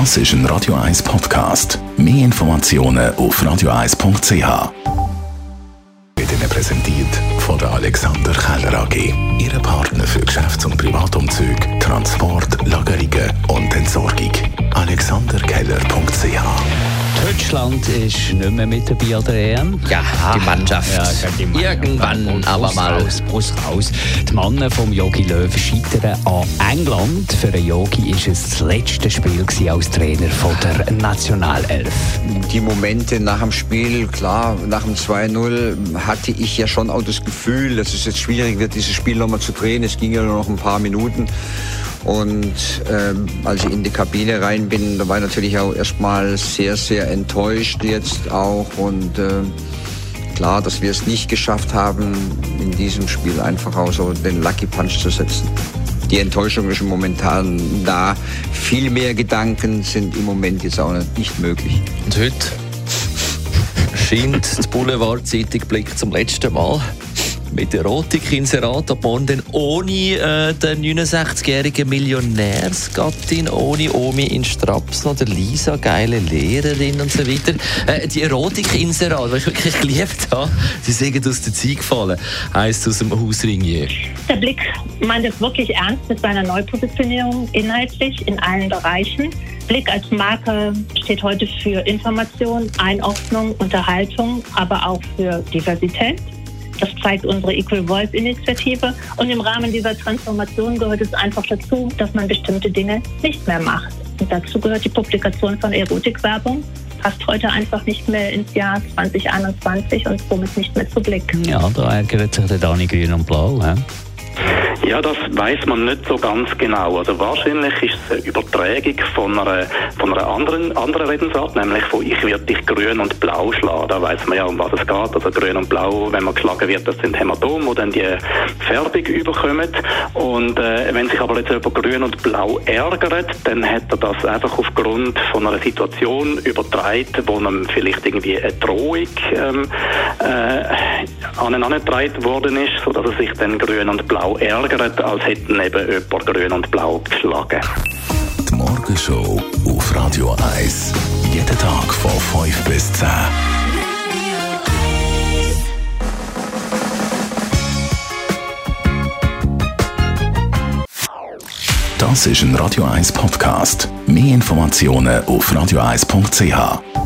Das ist ein Radio 1 Podcast. Mehr Informationen auf radio1.ch. Wird Ihnen präsentiert von der Alexander Keller AG. Ihre Partner für Geschäfts- und Privatumzug, Transport, Lagerungen und Entsorgung. Deutschland ist nicht mehr mit dabei an der EM. Ja, die Mannschaft. Ja, die Mannschaft. Irgendwann Brust aber mal. Raus, Brust raus. Die Männer vom Jogi Löw scheitern an England. Für den Yogi war es das letzte Spiel als Trainer von der Nationalelf. Die Momente nach dem Spiel, klar, nach dem 2-0 hatte ich ja schon auch das Gefühl, dass es jetzt schwierig wird, dieses Spiel nochmal zu drehen. Es ging ja nur noch ein paar Minuten. Und ähm, als ich in die Kabine rein bin, da war ich natürlich auch erstmal sehr, sehr enttäuscht jetzt auch. Und äh, klar, dass wir es nicht geschafft haben, in diesem Spiel einfach auch so den Lucky Punch zu setzen. Die Enttäuschung ist momentan da. Viel mehr Gedanken sind im Moment jetzt auch nicht möglich. Und heute scheint die Boulevardzeitung Blick zum letzten Mal mit Erotik-Inserat ab morgen dann ohne äh, den 69-jährigen Millionärsgattin, ohne Omi in Straps oder Lisa, geile Lehrerin und so weiter. Äh, die Erotik-Inserat, die ich wirklich geliebt habe, die sind aus der Zeit gefallen, heisst aus dem Hausringier. Der Blick meint es wirklich ernst mit seiner Neupositionierung inhaltlich in allen Bereichen. Blick als Marke steht heute für Information, Einordnung, Unterhaltung, aber auch für Diversität. Das zeigt unsere Equal Voice Initiative. Und im Rahmen dieser Transformation gehört es einfach dazu, dass man bestimmte Dinge nicht mehr macht. Und dazu gehört die Publikation von Erotikwerbung. Passt heute einfach nicht mehr ins Jahr 2021 und somit nicht mehr zu Blick. Ja, da ärgert sich der Dani Grün und Blau. He? Ja, das weiß man nicht so ganz genau. Also wahrscheinlich ist es eine Übertragung von einer, von einer anderen, anderen Redensart, nämlich von ich werde dich grün und blau schlagen. Da weiß man ja, um was es geht. Also grün und blau, wenn man geschlagen wird, das sind Hämatome, die dann die Färbung überkommen. Und äh, wenn sich aber jetzt jemand grün und blau ärgert, dann hat er das einfach aufgrund von einer Situation übertragen, wo ihm vielleicht irgendwie eine Drohung ähm, äh, an ihn angetragen worden ist, sodass er sich dann grün und blau ärgert, als hätten eben jemand grün und blau geschlagen. Die Morgenshow auf Radio 1. Jeden Tag von 5 bis 10. Das ist ein Radio 1 Podcast. Mehr Informationen auf radio1.ch.